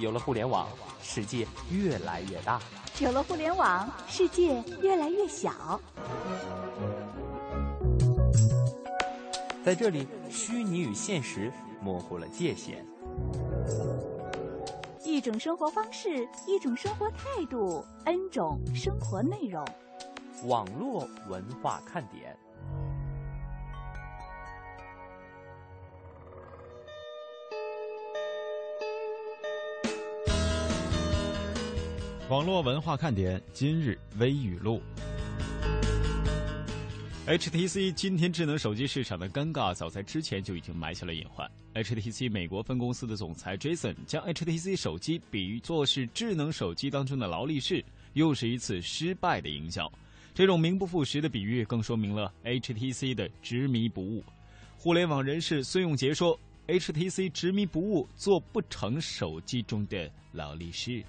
有了互联网，世界越来越大；有了互联网，世界越来越小。在这里，虚拟与现实模糊了界限。一种生活方式，一种生活态度，N 种生活内容。网络文化看点。网络文化看点今日微语录：HTC 今天智能手机市场的尴尬，早在之前就已经埋下了隐患。HTC 美国分公司的总裁 Jason 将 HTC 手机比喻作是智能手机当中的劳力士，又是一次失败的营销。这种名不副实的比喻，更说明了 HTC 的执迷不悟。互联网人士孙永杰说：“HTC 执迷不悟，做不成手机中的劳力士。”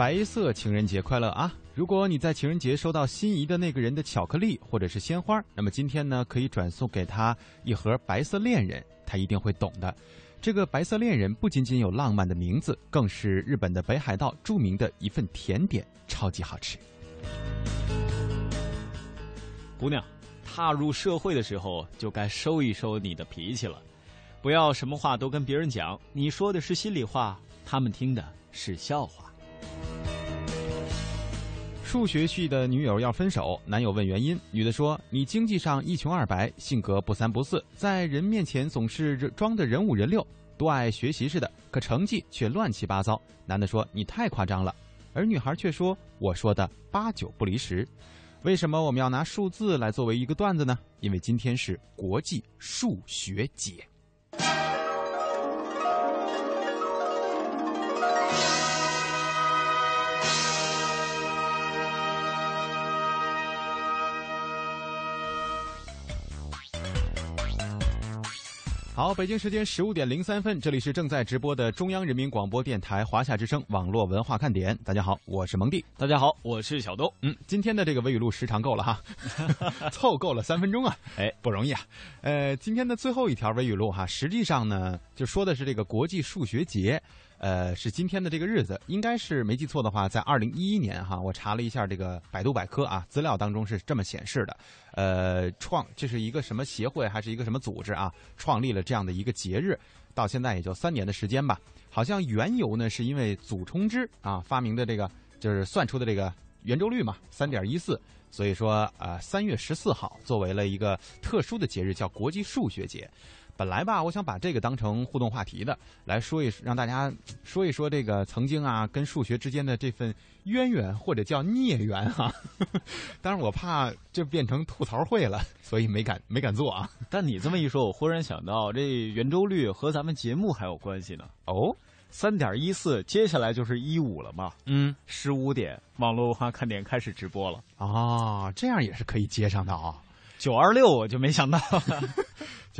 白色情人节快乐啊！如果你在情人节收到心仪的那个人的巧克力或者是鲜花，那么今天呢，可以转送给他一盒白色恋人，他一定会懂的。这个白色恋人不仅仅有浪漫的名字，更是日本的北海道著名的一份甜点，超级好吃。姑娘，踏入社会的时候就该收一收你的脾气了，不要什么话都跟别人讲，你说的是心里话，他们听的是笑话。数学系的女友要分手，男友问原因，女的说：“你经济上一穷二白，性格不三不四，在人面前总是装的人五人六，多爱学习似的，可成绩却乱七八糟。”男的说：“你太夸张了。”而女孩却说：“我说的八九不离十。”为什么我们要拿数字来作为一个段子呢？因为今天是国际数学节。好，北京时间十五点零三分，这里是正在直播的中央人民广播电台华夏之声网络文化看点。大家好，我是蒙蒂。大家好，我是小东。嗯，今天的这个微语录时长够了哈，凑够了三分钟啊，哎，不容易啊。呃，今天的最后一条微语录哈，实际上呢，就说的是这个国际数学节。呃，是今天的这个日子，应该是没记错的话，在二零一一年哈，我查了一下这个百度百科啊，资料当中是这么显示的。呃，创这是一个什么协会还是一个什么组织啊？创立了这样的一个节日，到现在也就三年的时间吧。好像缘由呢，是因为祖冲之啊发明的这个就是算出的这个圆周率嘛，三点一四，所以说呃三月十四号作为了一个特殊的节日，叫国际数学节。本来吧，我想把这个当成互动话题的来说一，让大家说一说这个曾经啊跟数学之间的这份渊源或者叫孽缘哈。但是我怕就变成吐槽会了，所以没敢没敢做啊。但你这么一说，我忽然想到，这圆周率和咱们节目还有关系呢。哦，三点一四，接下来就是一五了嘛。嗯，十五点，网络文化看点开始直播了啊，这样也是可以接上的啊。九二六，我就没想到。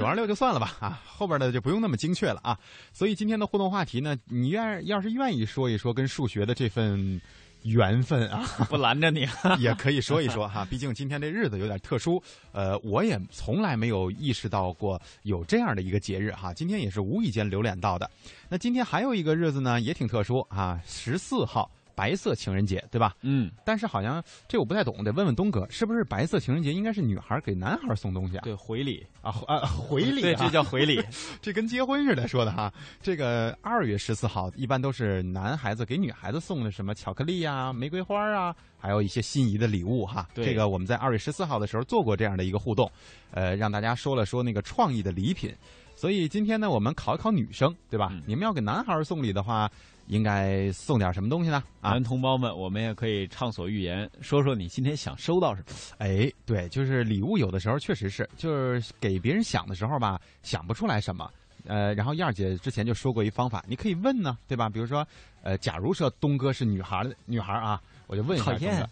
九二六就算了吧，啊，后边的就不用那么精确了啊。所以今天的互动话题呢，你愿要是愿意说一说跟数学的这份缘分啊，不拦着你，也可以说一说哈。毕竟今天这日子有点特殊，呃，我也从来没有意识到过有这样的一个节日哈。今天也是无意间留恋到的。那今天还有一个日子呢，也挺特殊啊，十四号。白色情人节，对吧？嗯，但是好像这我不太懂，得问问东哥，是不是白色情人节应该是女孩给男孩送东西啊？对，回礼啊啊，回礼，对，这叫回礼，这跟结婚似的说的哈。这个二月十四号一般都是男孩子给女孩子送的什么巧克力呀、玫瑰花啊，还有一些心仪的礼物哈。这个我们在二月十四号的时候做过这样的一个互动，呃，让大家说了说那个创意的礼品。所以今天呢，我们考一考女生，对吧？你们要给男孩送礼的话。应该送点什么东西呢？男同胞们，我们也可以畅所欲言，说说你今天想收到什么？哎，对，就是礼物，有的时候确实是，就是给别人想的时候吧，想不出来什么。呃，然后燕儿姐之前就说过一方法，你可以问呢，对吧？比如说，呃，假如说东哥是女孩的女孩啊，我就问一下东哥，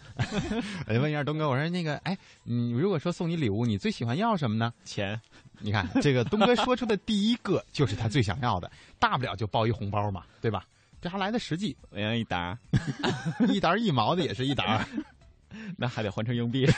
我就问一下东哥，我说那个，哎，你如果说送你礼物，你最喜欢要什么呢？钱。你看这个东哥说出的第一个就是他最想要的，大不了就包一红包嘛，对吧？这还来的实际，我要一沓，一沓 一毛的也是一沓。那还得换成硬币。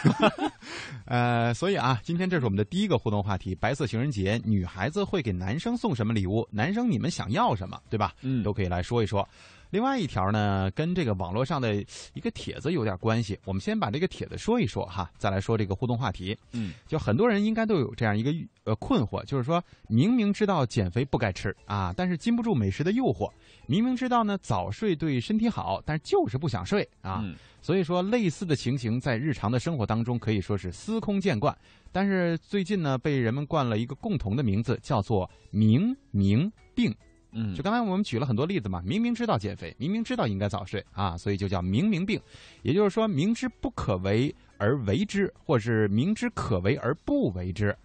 呃，所以啊，今天这是我们的第一个互动话题：白色情人节，女孩子会给男生送什么礼物？男生你们想要什么？对吧？嗯都可以来说一说。另外一条呢，跟这个网络上的一个帖子有点关系。我们先把这个帖子说一说哈，再来说这个互动话题。嗯，就很多人应该都有这样一个呃困惑，就是说明明知道减肥不该吃啊，但是禁不住美食的诱惑；明明知道呢早睡对身体好，但是就是不想睡啊。嗯所以说，类似的情形在日常的生活当中可以说是司空见惯。但是最近呢，被人们冠了一个共同的名字，叫做“明明病”。嗯就刚才我们举了很多例子嘛，明明知道减肥，明明知道应该早睡啊，所以就叫明明病。也就是说，明知不可为而为之，或是明知可为而不为之。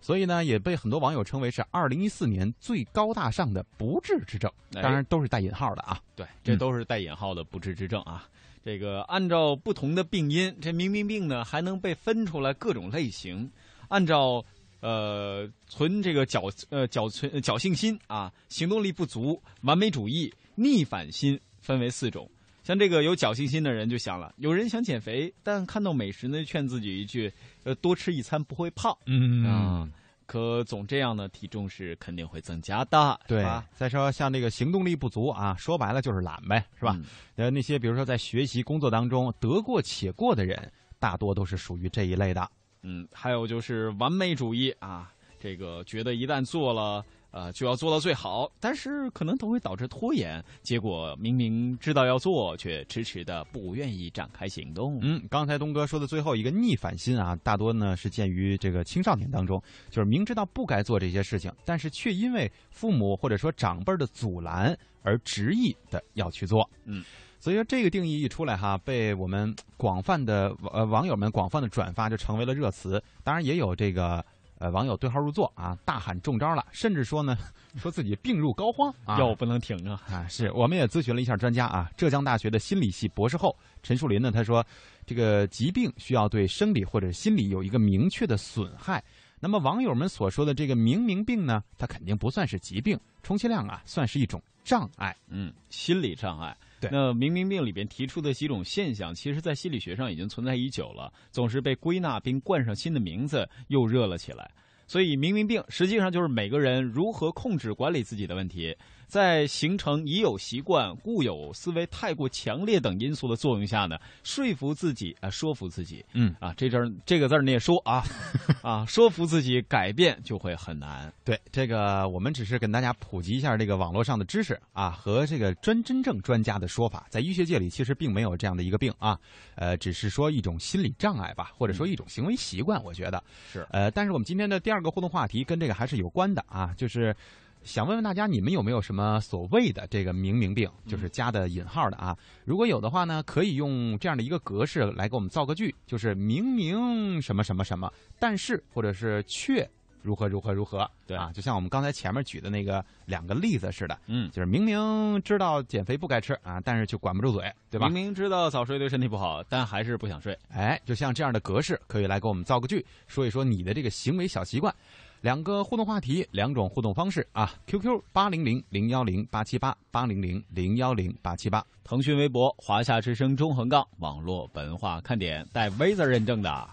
所以呢，也被很多网友称为是二零一四年最高大上的不治之症，哎当然都是带引号的啊。对，这都是带引号的不治之症啊。这个按照不同的病因，这明明病呢还能被分出来各种类型。按照呃存这个侥呃侥存呃侥幸心啊，行动力不足、完美主义、逆反心，分为四种。像这个有侥幸心的人就想了，有人想减肥，但看到美食呢，劝自己一句：呃，多吃一餐不会胖。嗯啊，可总这样呢，体重是肯定会增加的，对吧？。再说像这个行动力不足啊，说白了就是懒呗，是吧？嗯呃，那些比如说在学习、工作当中得过且过的人，大多都是属于这一类的。嗯，还有就是完美主义啊，这个觉得一旦做了，呃，就要做到最好，但是可能都会导致拖延，结果明明知道要做，却迟迟的不愿意展开行动。嗯，刚才东哥说的最后一个逆反心啊，大多呢是见于这个青少年当中，就是明知道不该做这些事情，但是却因为父母或者说长辈的阻拦而执意的要去做。嗯。所以说这个定义一出来哈，被我们广泛的呃网友们广泛的转发，就成为了热词。当然也有这个呃网友对号入座啊，大喊中招了，甚至说呢 说自己病入膏肓啊，药不能停啊！啊，是，我们也咨询了一下专家啊，浙江大学的心理系博士后陈树林呢，他说，这个疾病需要对生理或者心理有一个明确的损害。那么网友们所说的这个明明病呢，它肯定不算是疾病，充其量啊算是一种障碍。嗯，心理障碍。那明明病里边提出的几种现象，其实在心理学上已经存在已久了，总是被归纳并冠上新的名字，又热了起来。所以，明明病实际上就是每个人如何控制管理自己的问题。在形成已有习惯、固有思维太过强烈等因素的作用下呢，说服自己啊、说服自己，嗯啊，这阵儿这个字儿你也说啊，啊，说服自己改变就会很难。对，这个我们只是跟大家普及一下这个网络上的知识啊，和这个专真正专家的说法，在医学界里其实并没有这样的一个病啊，呃，只是说一种心理障碍吧，或者说一种行为习惯，我觉得是呃，但是我们今天的第二个互动话题跟这个还是有关的啊，就是。想问问大家，你们有没有什么所谓的这个明明病，就是加的引号的啊？如果有的话呢，可以用这样的一个格式来给我们造个句，就是明明什么什么什么，但是或者是却如何如何如何，对啊，就像我们刚才前面举的那个两个例子似的，嗯，就是明明知道减肥不该吃啊，但是却管不住嘴，对吧？明明知道早睡对身体不好，但还是不想睡。哎，就像这样的格式，可以来给我们造个句，说一说你的这个行为小习惯。两个互动话题，两种互动方式啊，QQ 八零零零幺零八七八八零零零幺零八七八。腾讯微博、华夏之声中横杠网络文化看点带 V 字认证的。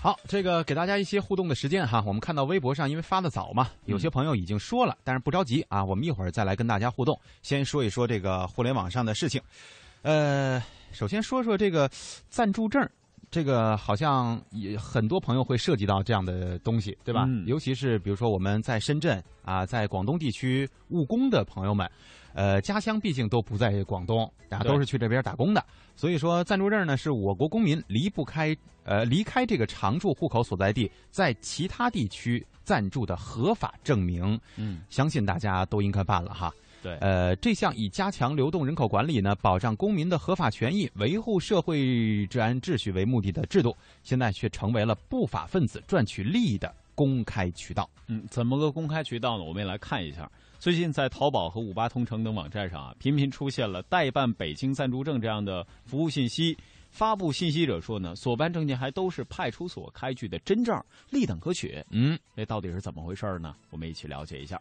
好，这个给大家一些互动的时间哈。我们看到微博上，因为发的早嘛，有些朋友已经说了，但是不着急啊，我们一会儿再来跟大家互动。先说一说这个互联网上的事情，呃，首先说说这个暂住证。这个好像也很多朋友会涉及到这样的东西，对吧？嗯尤其是比如说我们在深圳啊，在广东地区务工的朋友们，呃，家乡毕竟都不在广东，啊，对都是去这边打工的，所以说暂住证呢是我国公民离不开呃离开这个常住户口所在地，在其他地区暂住的合法证明。嗯，相信大家都应该办了哈。对，呃，这项以加强流动人口管理呢，保障公民的合法权益、维护社会治安秩序为目的的制度，现在却成为了不法分子赚取利益的公开渠道。嗯，怎么个公开渠道呢？我们也来看一下。最近在淘宝和五八同城等网站上啊，频频出现了代办北京暂住证这样的服务信息。发布信息者说呢，所办证件还都是派出所开具的真证，立等可取。嗯，这到底是怎么回事呢？我们一起了解一下。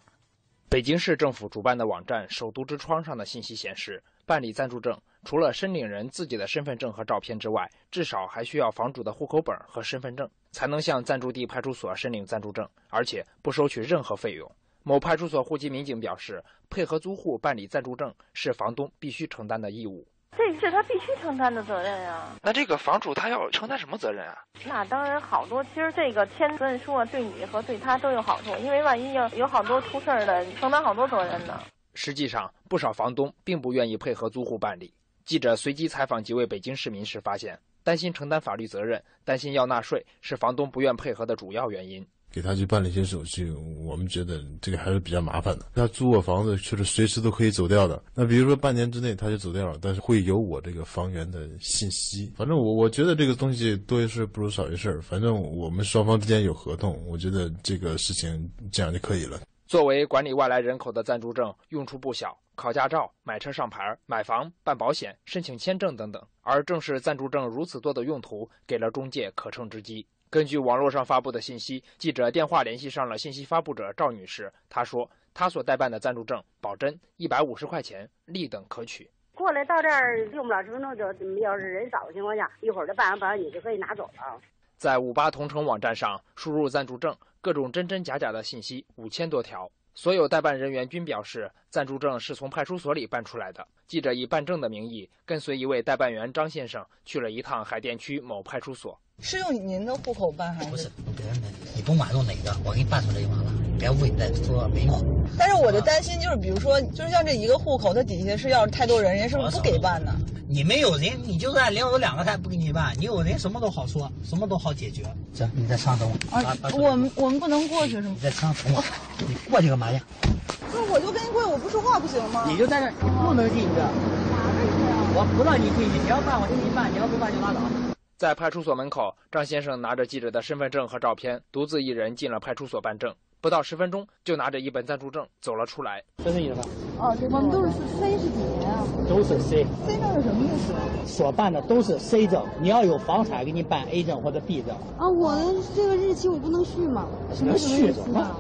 北京市政府主办的网站“首都之窗”上的信息显示，办理暂住证，除了申领人自己的身份证和照片之外，至少还需要房主的户口本和身份证，才能向暂住地派出所申领暂住证，而且不收取任何费用。某派出所户籍民警表示，配合租户办理暂住证是房东必须承担的义务。这是他必须承担的责任呀。那这个房主他要承担什么责任啊？那当然好多，其实这个签责任书啊，对你和对他都有好处，因为万一要有好多出事儿的，承担好多责任呢。实际上，不少房东并不愿意配合租户办理。记者随机采访几位北京市民时发现，担心承担法律责任，担心要纳税，是房东不愿配合的主要原因。给他去办理一些手续，我们觉得这个还是比较麻烦的。他租我房子，确实随时都可以走掉的。那比如说半年之内他就走掉了，但是会有我这个房源的信息。反正我我觉得这个东西多一事不如少一事。反正我们双方之间有合同，我觉得这个事情这样就可以了。作为管理外来人口的暂住证，用处不小，考驾照、买车上牌、买房、办保险、申请签证等等。而正是暂住证如此多的用途，给了中介可乘之机。根据网络上发布的信息，记者电话联系上了信息发布者赵女士。她说，她所代办的暂住证保真，一百五十块钱，立等可取。过来到这儿用不了十分钟，就要是人少的情况下，一会儿就办完，完你就可以拿走了。在五八同城网站上输入暂住证，各种真真假假的信息五千多条。所有代办人员均表示，暂住证是从派出所里办出来的。记者以办证的名义，跟随一位代办员张先生去了一趟海淀区某派出所。是用您的户口办还是？不是，你甭管用哪个，我给你办出来就完了。别问再说没用。但是我的担心就是，比如说，就是像这一个户口，它底下是要太多人，人是不是不给办呢？你没有人，你就算连我两个他也不给你办。你有人，什么都好说，什么都好解决。行，你在车上等我。啊，我们我们不能过去是吗？你在车上等我。你过去干嘛去？那我就跟你过去，我不说话不行吗？你就在这，你不能进去。我不让你进去，你要办我就给你办，你要不办就拉倒。在派出所门口，张先生拿着记者的身份证和照片，独自一人进了派出所办证。不到十分钟，就拿着一本暂住证走了出来。这是你的吧？哦，我们都是 C 是几年啊？都是 C。C 证是什么意思？所办的都是 C 证，你要有房产，给你办 A 证或者 B 证。啊，我的这个日期我不能续吗？什么续？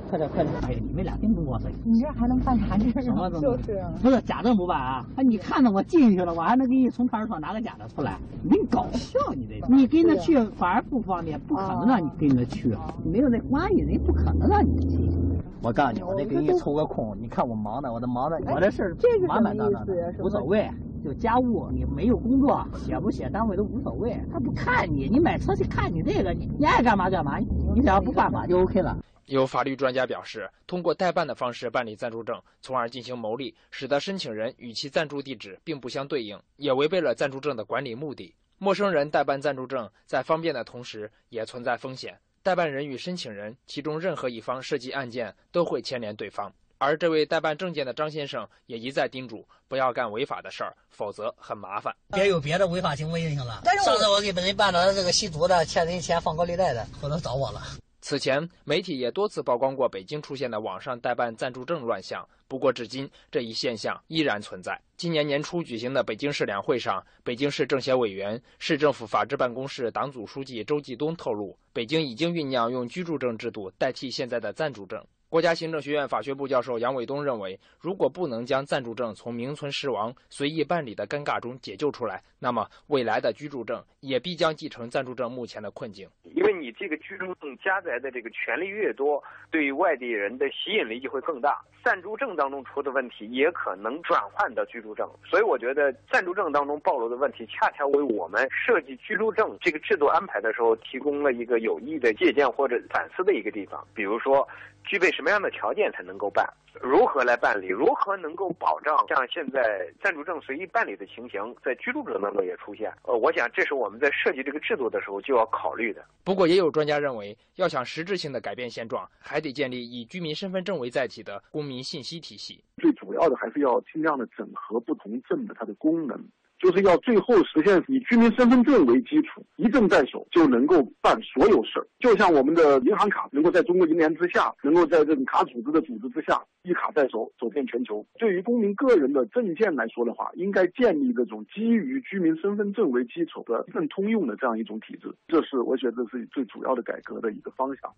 快点快点！哎，你们俩真不过分。你这还能办啥证？什么证？就是啊。不是假证不办啊？啊，你看着我进去了，我还能给你从派出所拿个假的出来？你搞笑你这！你跟着去反而不方便，不可能让你跟着去。没有那关系，人不可能让你进。我告诉你，我得给你抽个空。你看我忙的，我都忙的，我这事儿满满当当的，无所谓。就家务，你没有工作，写不写单位都无所谓。他不看你，你买车去看你这个，你你爱干嘛干嘛。你只要不犯法就 OK 了。有法律专家表示，通过代办的方式办理暂住证，从而进行牟利，使得申请人与其暂住地址并不相对应，也违背了暂住证的管理目的。陌生人代办暂住证，在方便的同时，也存在风险。代办人与申请人其中任何一方涉及案件，都会牵连对方。而这位代办证件的张先生也一再叮嘱不要干违法的事儿，否则很麻烦。别有别的违法行为就行了。但是上次我给本人办了这个吸毒的、欠人钱、放高利贷的，回头找我了。此前，媒体也多次曝光过北京出现的网上代办暂住证乱象。不过，至今这一现象依然存在。今年年初举行的北京市两会上，北京市政协委员、市政府法制办公室党组书记周继东透露，北京已经酝酿用居住证制度代替现在的暂住证。国家行政学院法学部教授杨伟东认为，如果不能将暂住证从名存实亡、随意办理的尴尬中解救出来，那么未来的居住证也必将继承暂住证目前的困境。因为你这个居住证加载的这个权利越多，对外地人的吸引力就会更大。暂住证当中出的问题，也可能转换到居住证。所以我觉得暂住证当中暴露的问题，恰恰为我们设计居住证这个制度安排的时候，提供了一个有益的借鉴或者反思的一个地方。比如说。具备什么样的条件才能够办？如何来办理？如何能够保障像现在暂住证随意办理的情形在居住者当中也出现？呃，我想这是我们在设计这个制度的时候就要考虑的。不过，也有专家认为，要想实质性的改变现状，还得建立以居民身份证为载体的公民信息体系。最主要的还是要尽量的整合不同证的它的功能。就是要最后实现以居民身份证为基础，一证在手就能够办所有事儿。就像我们的银行卡能够在中国银联之下，能够在这种卡组织的组织之下，一卡在手，走遍全球。对于公民个人的证件来说的话，应该建立这种基于居民身份证为基础的一证通用的这样一种体制。这是我觉得是最主要的改革的一个方向。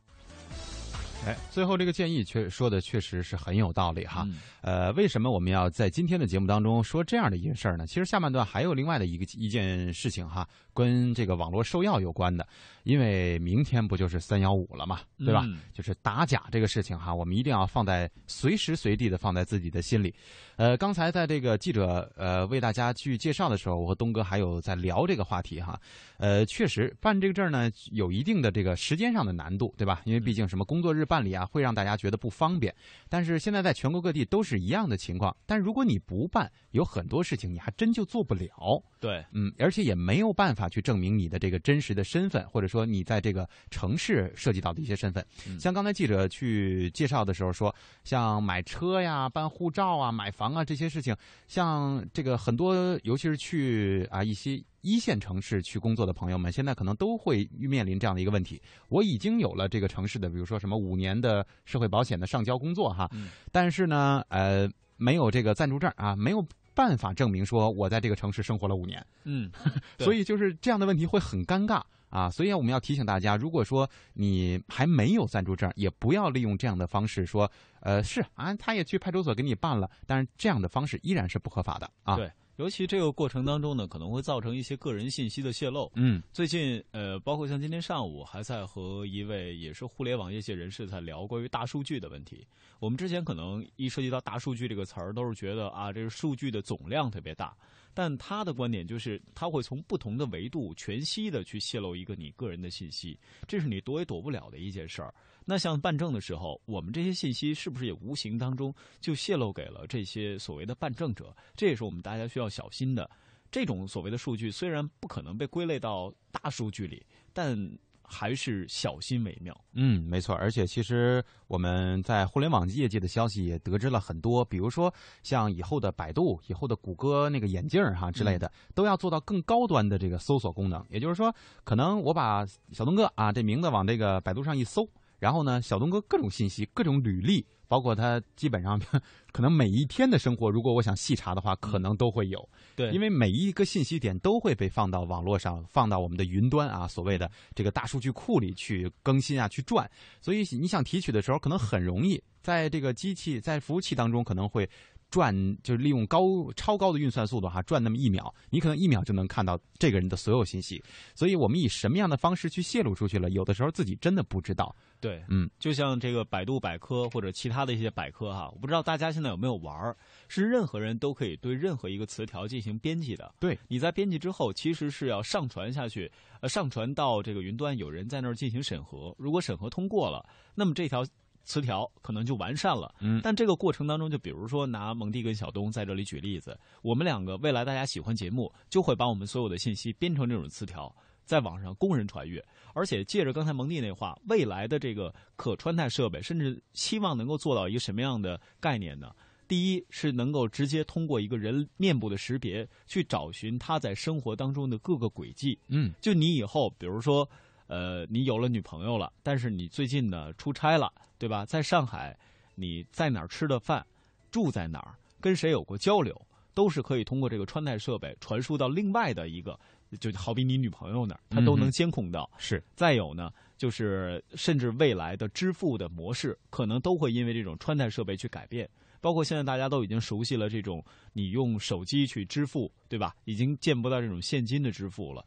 哎，最后这个建议确说的确实是很有道理哈。嗯呃，为什么我们要在今天的节目当中说这样的一件事儿呢？其实下半段还有另外的一个一件事情哈，跟这个网络售药有关的。因为明天不就是三幺五了嘛，对吧？嗯就是打假这个事情哈，我们一定要放在随时随地的放在自己的心里。呃，刚才在这个记者呃为大家去介绍的时候，我和东哥还有在聊这个话题哈。呃，确实办这个证呢有一定的这个时间上的难度，对吧？因为毕竟什么工作日办理啊，会让大家觉得不方便。但是现在在全国各地都是一样的情况，但如果你不办，有很多事情你还真就做不了。对，嗯，而且也没有办法去证明你的这个真实的身份，或者说你在这个城市涉及到的一些身份。嗯像刚才记者去介绍的时候说，像买车呀、办护照啊、买房啊这些事情，像这个很多，尤其是去啊一些一线城市去工作的朋友们，现在可能都会面临这样的一个问题。我已经有了这个城市的，比如说什么五年的社会保险的上交工作哈，嗯但是呢，呃，没有这个暂住证啊，没有办法证明说我在这个城市生活了五年。嗯，所以就是这样的问题会很尴尬啊。所以我们要提醒大家，如果说你还没有暂住证，也不要利用这样的方式说，呃，是啊，他也去派出所给你办了，但是这样的方式依然是不合法的啊。对，尤其这个过程当中呢，可能会造成一些个人信息的泄露。嗯，最近呃，包括像今天上午还在和一位也是互联网业界人士在聊关于大数据的问题。我们之前可能一涉及到大数据这个词儿，都是觉得啊，这个数据的总量特别大。但他的观点就是，他会从不同的维度全息的去泄露一个你个人的信息，这是你躲也躲不了的一件事儿。那像办证的时候，我们这些信息是不是也无形当中就泄露给了这些所谓的办证者？这也是我们大家需要小心的。这种所谓的数据虽然不可能被归类到大数据里，但还是小心为妙。嗯，没错，而且其实我们在互联网业界的消息也得知了很多，比如说像以后的百度、以后的谷歌那个眼镜儿哈之类的，都要做到更高端的这个搜索功能。也就是说，可能我把小东哥啊这名字往这个百度上一搜，然后呢，小东哥各种信息、各种履历，包括他基本上 可能每一天的生活，如果我想细查的话，可能都会有。对，因为每一个信息点都会被放到网络上，放到我们的云端啊，所谓的这个大数据库里去更新啊，去转。所以你想提取的时候，可能很容易，在这个机器在服务器当中可能会。转就是利用高超高的运算速度哈，转那么一秒，你可能一秒就能看到这个人的所有信息。所以我们以什么样的方式去泄露出去了，有的时候自己真的不知道。对，嗯，就像这个百度百科或者其他的一些百科哈，我不知道大家现在有没有玩儿，是任何人都可以对任何一个词条进行编辑的。对，你在编辑之后，其实是要上传下去，呃，上传到这个云端，有人在那儿进行审核。如果审核通过了，那么这条。词条可能就完善了，嗯，但这个过程当中，就比如说拿蒙蒂跟小东在这里举例子，我们两个未来大家喜欢节目，就会把我们所有的信息编成这种词条，在网上供人传阅，而且借着刚才蒙蒂那话，未来的这个可穿戴设备，甚至希望能够做到一个什么样的概念呢？第一是能够直接通过一个人面部的识别去找寻他在生活当中的各个轨迹，嗯，就你以后比如说。呃，你有了女朋友了，但是你最近呢出差了，对吧？在上海，你在哪儿吃的饭，住在哪儿，跟谁有过交流，都是可以通过这个穿戴设备传输到另外的一个，就好比你女朋友那儿，它都能监控到。嗯、是。再有呢，就是甚至未来的支付的模式，可能都会因为这种穿戴设备去改变。包括现在大家都已经熟悉了这种你用手机去支付，对吧？已经见不到这种现金的支付了。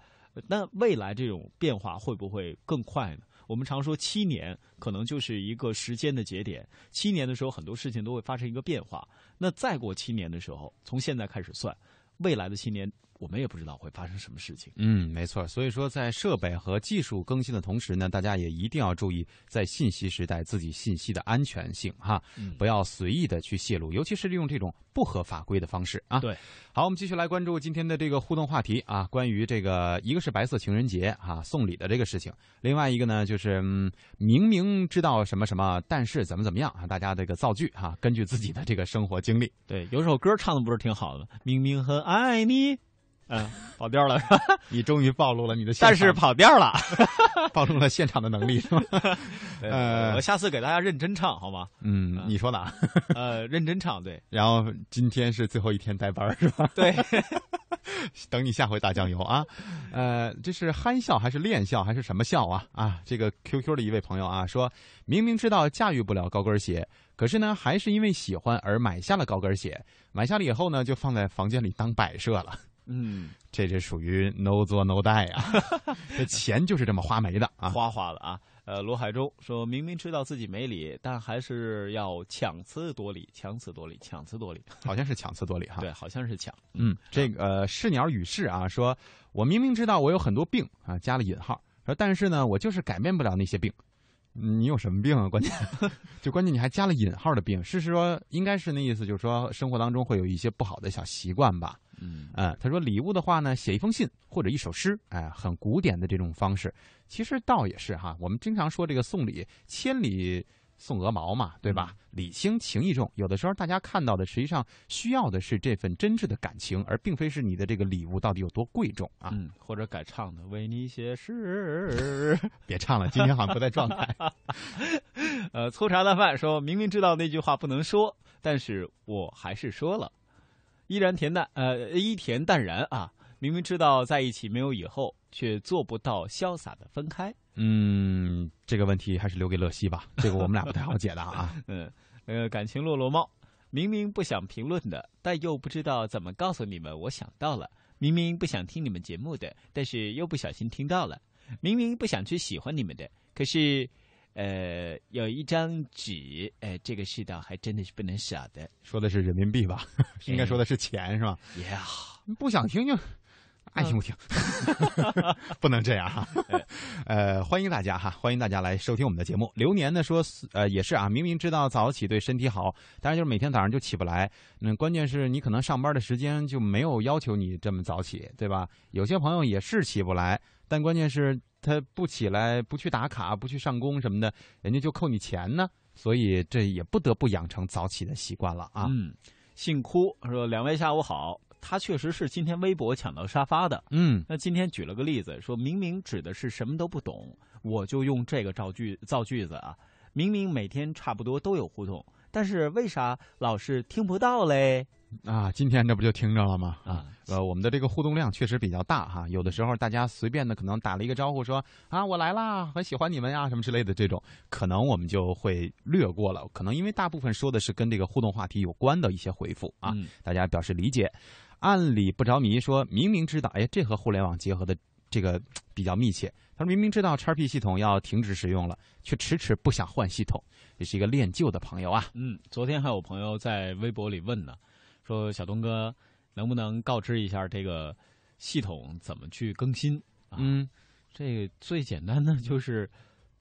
那未来这种变化会不会更快呢？我们常说七年可能就是一个时间的节点，七年的时候很多事情都会发生一个变化。那再过七年的时候，从现在开始算，未来的七年我们也不知道会发生什么事情。嗯，没错。所以说，在设备和技术更新的同时呢，大家也一定要注意在信息时代自己信息的安全性哈，嗯、不要随意的去泄露，尤其是利用这种不合法规的方式啊。对。好，我们继续来关注今天的这个互动话题啊，关于这个一个是白色情人节啊送礼的这个事情，另外一个呢就是、嗯、明明知道什么什么，但是怎么怎么样啊？大家这个造句哈、啊，根据自己的这个生活经历。对，有首歌唱的不是挺好的，明明很爱你。嗯，跑调了，你终于暴露了你的，但是跑调了，暴露了现场的能力是吧？呃，我下次给大家认真唱好吗？嗯，你说的啊？呃，认真唱对。然后今天是最后一天带班是吧？对。等你下回打酱油啊。呃，这是憨笑还是恋笑还是什么笑啊？啊，这个 QQ 的一位朋友啊，说明明知道驾驭不了高跟鞋，可是呢，还是因为喜欢而买下了高跟鞋。买下了以后呢，就放在房间里当摆设了。嗯，这这属于 no 做 no die 啊，这钱就是这么花没的啊，花花了啊。呃，罗海洲说明明知道自己没理，但还是要强词夺理，强词夺理，强词夺理，好像是强词夺理哈。对，好像是强。嗯，这个呃，是鸟与世啊，说我明明知道我有很多病啊，加了引号，说但是呢，我就是改变不了那些病。你有什么病啊？关键 就关键你还加了引号的病，是说应该是那意思，就是说生活当中会有一些不好的小习惯吧。嗯，呃，他说礼物的话呢，写一封信或者一首诗，哎，很古典的这种方式，其实倒也是哈。我们经常说这个送礼，千里送鹅毛嘛，对吧？礼轻情意重，有的时候大家看到的实际上需要的是这份真挚的感情，而并非是你的这个礼物到底有多贵重啊。嗯，或者改唱的为你写诗，别唱了，今天好像不在状态。呃，粗茶淡饭说明明知道那句话不能说，但是我还是说了。依然恬淡，呃，依恬淡然啊！明明知道在一起没有以后，却做不到潇洒的分开。嗯，这个问题还是留给乐西吧，这个我们俩不太好解答啊。嗯，呃，感情落落猫，明明不想评论的，但又不知道怎么告诉你们，我想到了。明明不想听你们节目的，但是又不小心听到了。明明不想去喜欢你们的，可是。呃，有一张纸，呃，这个世道还真的是不能少的。说的是人民币吧？应该说的是钱是吧？Yeah，不想听就爱听不听，不能这样哈。呃，欢迎大家哈，欢迎大家来收听我们的节目。流年呢说，呃，也是啊，明明知道早起对身体好，但是就是每天早上就起不来。嗯，关键是你可能上班的时间就没有要求你这么早起，对吧？有些朋友也是起不来，但关键是。他不起来，不去打卡，不去上工什么的，人家就扣你钱呢。所以这也不得不养成早起的习惯了啊。嗯，姓哭说：“两位下午好。”他确实是今天微博抢到沙发的。嗯，那今天举了个例子，说明明指的是什么都不懂，我就用这个造句造句子啊。明明每天差不多都有互动，但是为啥老是听不到嘞？啊，今天这不就听着了吗？啊，呃，我们的这个互动量确实比较大哈。有的时候大家随便的可能打了一个招呼，说啊我来啦，很喜欢你们呀什么之类的这种，可能我们就会略过了。可能因为大部分说的是跟这个互动话题有关的一些回复啊，大家表示理解。按理不着迷，说明明知道，哎，这和互联网结合的这个比较密切。他说明明知道叉 P 系统要停止使用了，却迟迟不想换系统，也是一个恋旧的朋友啊。嗯，昨天还有朋友在微博里问呢。说小东哥，能不能告知一下这个系统怎么去更新？嗯，这个最简单的就是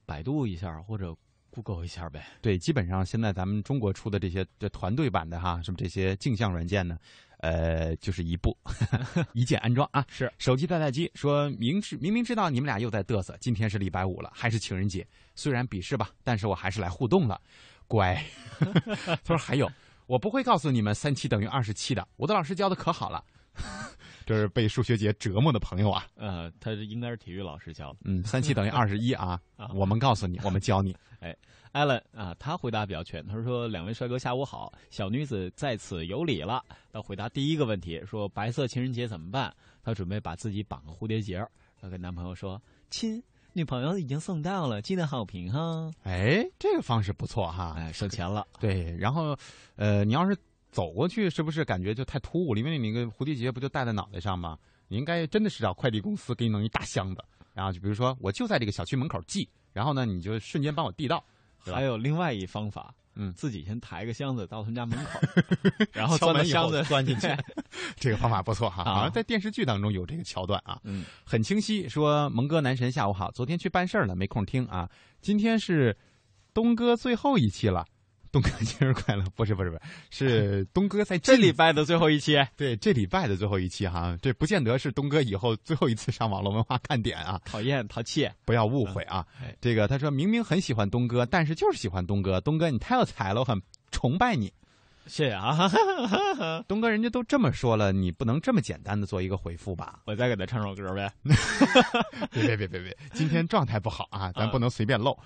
百度一下或者 Google 一下呗。对，基本上现在咱们中国出的这些这团队版的哈，什么这些镜像软件呢，呃，就是一步 一键安装啊。是手机带待机，说明知明明知道你们俩又在嘚瑟，今天是礼拜五了，还是情人节，虽然鄙视吧，但是我还是来互动了，乖。他说还有。我不会告诉你们三七等于二十七的，我的老师教的可好了。这是被数学节折磨的朋友啊。呃，他应该是体育老师教的。嗯，三七等于二十一啊。我们告诉你，我们教你。哎，Allen 啊，他回答比较全。他说：“两位帅哥下午好，小女子在此有礼了。”要回答第一个问题，说白色情人节怎么办？她准备把自己绑个蝴蝶结。她跟男朋友说：“亲。”女朋友已经送到了，记得好评哈。哎，这个方式不错哈，哎，省钱了。对，然后，呃，你要是走过去，是不是感觉就太突兀了？因为你那个蝴蝶结不就戴在脑袋上吗？你应该真的是找快递公司给你弄一大箱子，然后就比如说，我就在这个小区门口寄，然后呢，你就瞬间帮我递到。还有另外一方法。嗯，自己先抬个箱子到他们家门口，然后钻箱子钻进去。这个方法不错哈，好像在电视剧当中有这个桥段啊。嗯，很清晰。说蒙哥男神下午好，昨天去办事儿了，没空听啊。今天是东哥最后一期了。东哥生日快乐！不是不是不是，是 东哥在这礼拜的最后一期。对，这礼拜的最后一期哈，这不见得是东哥以后最后一次上网络文化看点啊。讨厌淘气，不要误会啊。这个他说明明很喜欢东哥，但是就是喜欢东哥。东哥你太有才了，我很崇拜你。谢谢啊，东哥，人家都这么说了，你不能这么简单的做一个回复吧？我再给他唱首歌呗。别别别别别，今天状态不好啊，咱不能随便漏。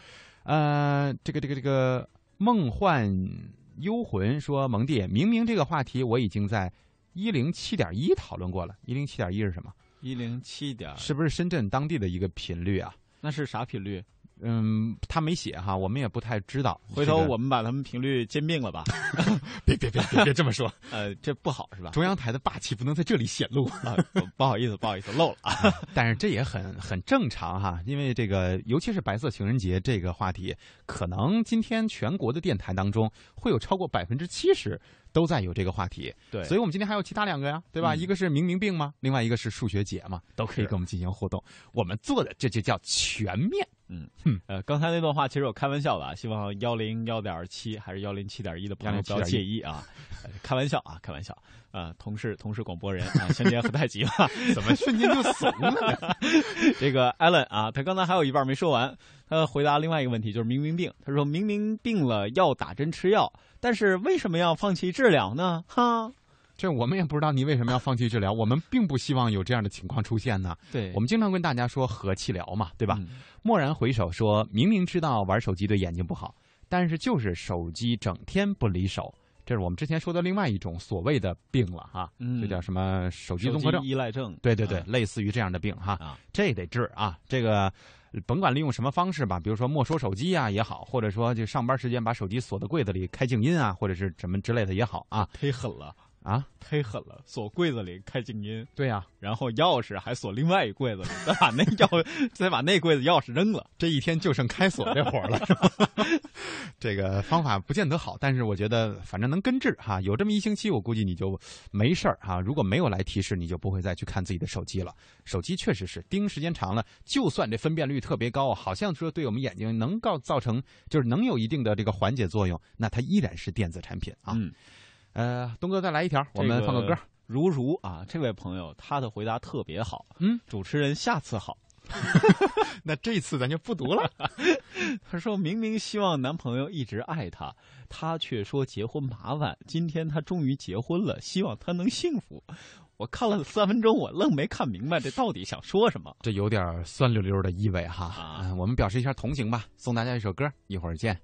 呃，这个这个这个。梦幻幽魂说：“蒙弟，明明这个话题我已经在一零七点一讨论过了，一零七点一是什么？一零七点是不是深圳当地的一个频率啊？那是啥频率？嗯，他没写哈，我们也不太知道。回头我们把他们频率兼并了吧？别别别别别这么说，呃，这不好是吧？中央台的霸气不能在这里显露 啊！不好意思，不好意思，漏了。但是这也很很正常哈，因为这个，尤其是白色情人节这个话题，可能今天全国的电台当中会有超过百分之七十。都在有这个话题，对，所以我们今天还有其他两个呀，对吧？一个是明明病吗，另外一个是数学节嘛，都可以跟我们进行互动。我们做的这就叫全面。嗯，呃，刚才那段话其实我开玩笑的啊，希望幺零幺点七还是幺零七点一的朋友不要介意啊，开玩笑啊，开玩笑啊。同事同事广播人啊，先别太急了，怎么瞬间就怂了？这个艾伦啊，他刚才还有一半没说完，他回答另外一个问题，就是明明病，他说明明病了要打针吃药。但是为什么要放弃治疗呢？哈，这我们也不知道你为什么要放弃治疗。我们并不希望有这样的情况出现呢。对，我们经常跟大家说和气疗嘛，对吧？蓦然回首，说明明知道玩手机对眼睛不好，但是就是手机整天不离手。这是我们之前说的另外一种所谓的病了哈，这叫什么手机综合症依赖症？对对对，类似于这样的病哈，这得治啊，这个。甭管利用什么方式吧，比如说没收手机啊也好，或者说就上班时间把手机锁在柜子里开静音啊，或者是什么之类的也好啊，忒狠了。啊，忒狠了！锁柜子里开静音，对呀，然后钥匙还锁另外一柜子里，再把那钥，再把那柜子钥匙扔了，这一天就剩开锁这活了，是吧？这个方法不见得好，但是我觉得反正能根治哈。有这么一星期，我估计你就没事儿哈。如果没有来提示，你就不会再去看自己的手机了。手机确实是盯时间长了，就算这分辨率特别高，好像说对我们眼睛能够造成就是能有一定的这个缓解作用，那它依然是电子产品啊。呃，东哥再来一条，我们放个歌。如如啊，这位朋友他的回答特别好。嗯，主持人下次好。那这次咱就不读了。他说明明希望男朋友一直爱她，她却说结婚麻烦。今天她终于结婚了，希望她能幸福。我看了三分钟，我愣没看明白这到底想说什么。这有点酸溜溜的意味哈。啊，我们表示一下同情吧，送大家一首歌，一会儿见。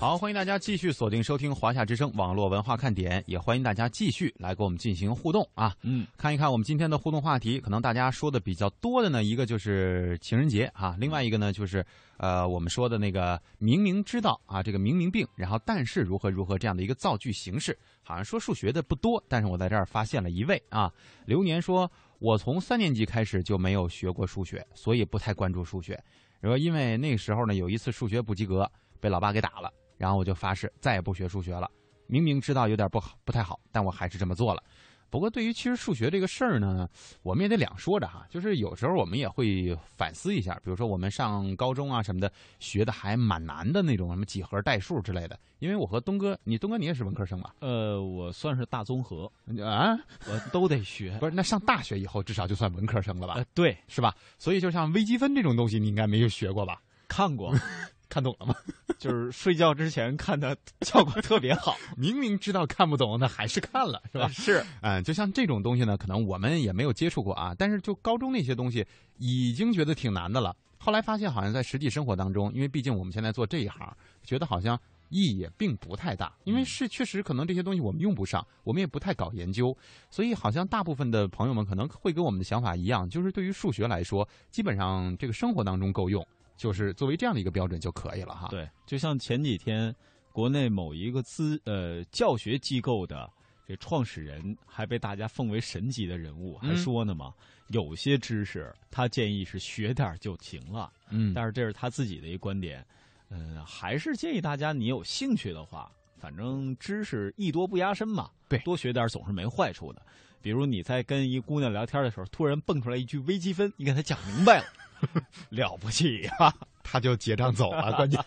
好，欢迎大家继续锁定收听华夏之声网络文化看点，也欢迎大家继续来跟我们进行互动啊。嗯，看一看我们今天的互动话题，可能大家说的比较多的呢，一个就是情人节啊，另外一个呢就是呃我们说的那个明明知道啊这个明明病，然后但是如何如何这样的一个造句形式，好像说数学的不多，但是我在这儿发现了一位啊，流年说，我从三年级开始就没有学过数学，所以不太关注数学，然后因为那时候呢有一次数学不及格，被老爸给打了。然后我就发誓再也不学数学了。明明知道有点不好、不太好，但我还是这么做了。不过，对于其实数学这个事儿呢，我们也得两说着哈。就是有时候我们也会反思一下，比如说我们上高中啊什么的，学的还蛮难的那种，什么几何、代数之类的。因为我和东哥，你东哥你也是文科生吧？呃，我算是大综合啊，我都得学。不是，那上大学以后至少就算文科生了吧？对，是吧？所以就像微积分这种东西，你应该没有学过吧？看过。看懂了吗？就是睡觉之前看的 效果特别好。明明知道看不懂，那还是看了，是吧？是，嗯，就像这种东西呢，可能我们也没有接触过啊。但是就高中那些东西，已经觉得挺难的了。后来发现，好像在实际生活当中，因为毕竟我们现在做这一行，觉得好像意义也并不太大。因为是确实可能这些东西我们用不上，我们也不太搞研究，所以好像大部分的朋友们可能会跟我们的想法一样，就是对于数学来说，基本上这个生活当中够用。就是作为这样的一个标准就可以了哈。对，就像前几天国内某一个资呃教学机构的这创始人还被大家奉为神级的人物，嗯还说呢嘛，有些知识他建议是学点就行了。嗯但是这是他自己的一个观点，嗯、还是建议大家你有兴趣的话，反正知识艺多不压身嘛，对，多学点总是没坏处的。比如你在跟一姑娘聊天的时候，突然蹦出来一句微积分，你给她讲明白了，了不起呀、他就结账走了，关键。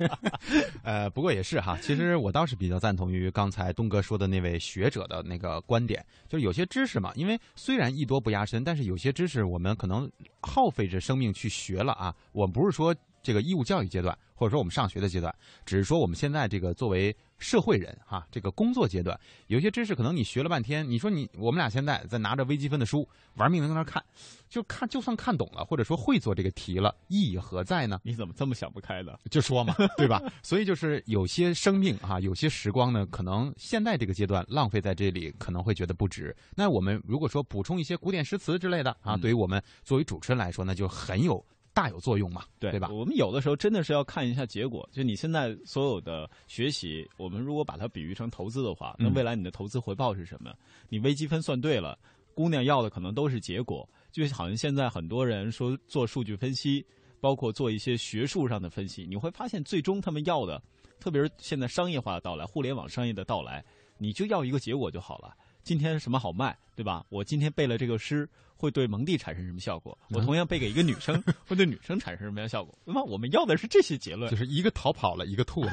呃，不过也是哈，其实我倒是比较赞同于刚才东哥说的那位学者的那个观点，就是有些知识嘛，因为虽然艺多不压身，但是有些知识我们可能耗费着生命去学了啊。我们不是说这个义务教育阶段，或者说我们上学的阶段，只是说我们现在这个作为社会人哈，这个工作阶段，有些知识可能你学了半天，你说你我们俩现在在拿着微积分的书玩命的在那看，就看就算看懂了，或者说会做这个题了，意义何在呢？你怎么这么想不开呢？就说嘛，对吧？所以就是有些生命啊，有些时光呢，可能现在这个阶段浪费在这里，可能会觉得不值。那我们如果说补充一些古典诗词之类的啊，嗯对于我们作为主持人来说，那就很有大有作用嘛，对对吧？我们有的时候真的是要看一下结果。就你现在所有的学习，我们如果把它比喻成投资的话，那嗯未来你的投资回报是什么？你微积分算对了，姑娘要的可能都是结果。就好像现在很多人说做数据分析，包括做一些学术上的分析，你会发现最终他们要的，特别是现在商业化的到来，互联网商业的到来，你就要一个结果就好了。今天什么好卖，对吧？我今天背了这个诗，会对蒙蒂产生什么效果？我同样背给一个女生，会对女生产生什么样效果？那么我们要的是这些结论。就是一个逃跑了，一个吐了。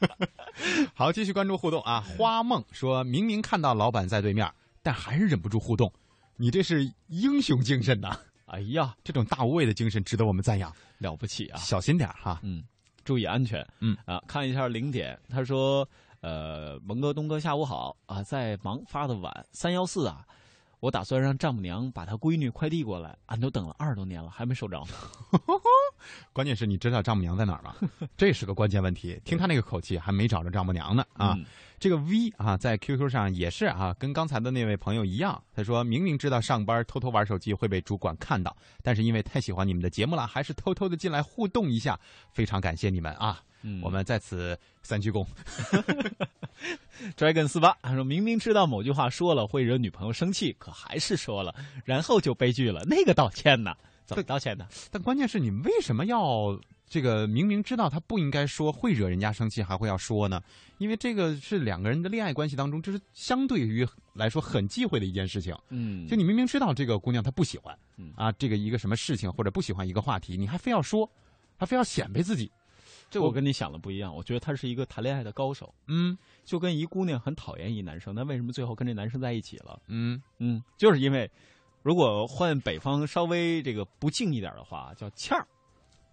好，继续关注互动啊！花梦说明明看到老板在对面，但还是忍不住互动，你这是英雄精神呐！哎呀，这种大无畏的精神值得我们赞扬，了不起啊！小心点儿哈，嗯，注意安全。嗯啊，看一下零点，他说，呃，蒙哥、东哥下午好啊，在忙发的晚，三幺四啊，我打算让丈母娘把她闺女快递过来，俺都等了二十多年了，还没收着呢。关键是你知道丈母娘在哪儿吗？这是个关键问题。听他那个口气，还没找着丈母娘呢啊！嗯这个 V 啊，在 QQ 上也是啊，跟刚才的那位朋友一样，他说明明知道上班偷偷玩手机会被主管看到，但是因为太喜欢你们的节目了，还是偷偷的进来互动一下，非常感谢你们啊！嗯我们在此三鞠躬。Dragon 四八，他说明明知道某句话说了会惹女朋友生气，可还是说了，然后就悲剧了。那个道歉呢？怎么道歉呢？但关键是你为什么要这个明明知道他不应该说，会惹人家生气，还会要说呢？因为这个是两个人的恋爱关系当中，这是相对于来说很忌讳的一件事情。嗯就你明明知道这个姑娘她不喜欢，嗯啊，这个一个什么事情或者不喜欢一个话题，你还非要说，还非要显摆自己，这我跟你想的不一样，我觉得他是一个谈恋爱的高手。嗯就跟一姑娘很讨厌一男生，那为什么最后跟这男生在一起了？嗯嗯，就是因为如果换北方稍微这个不敬一点的话，叫欠儿，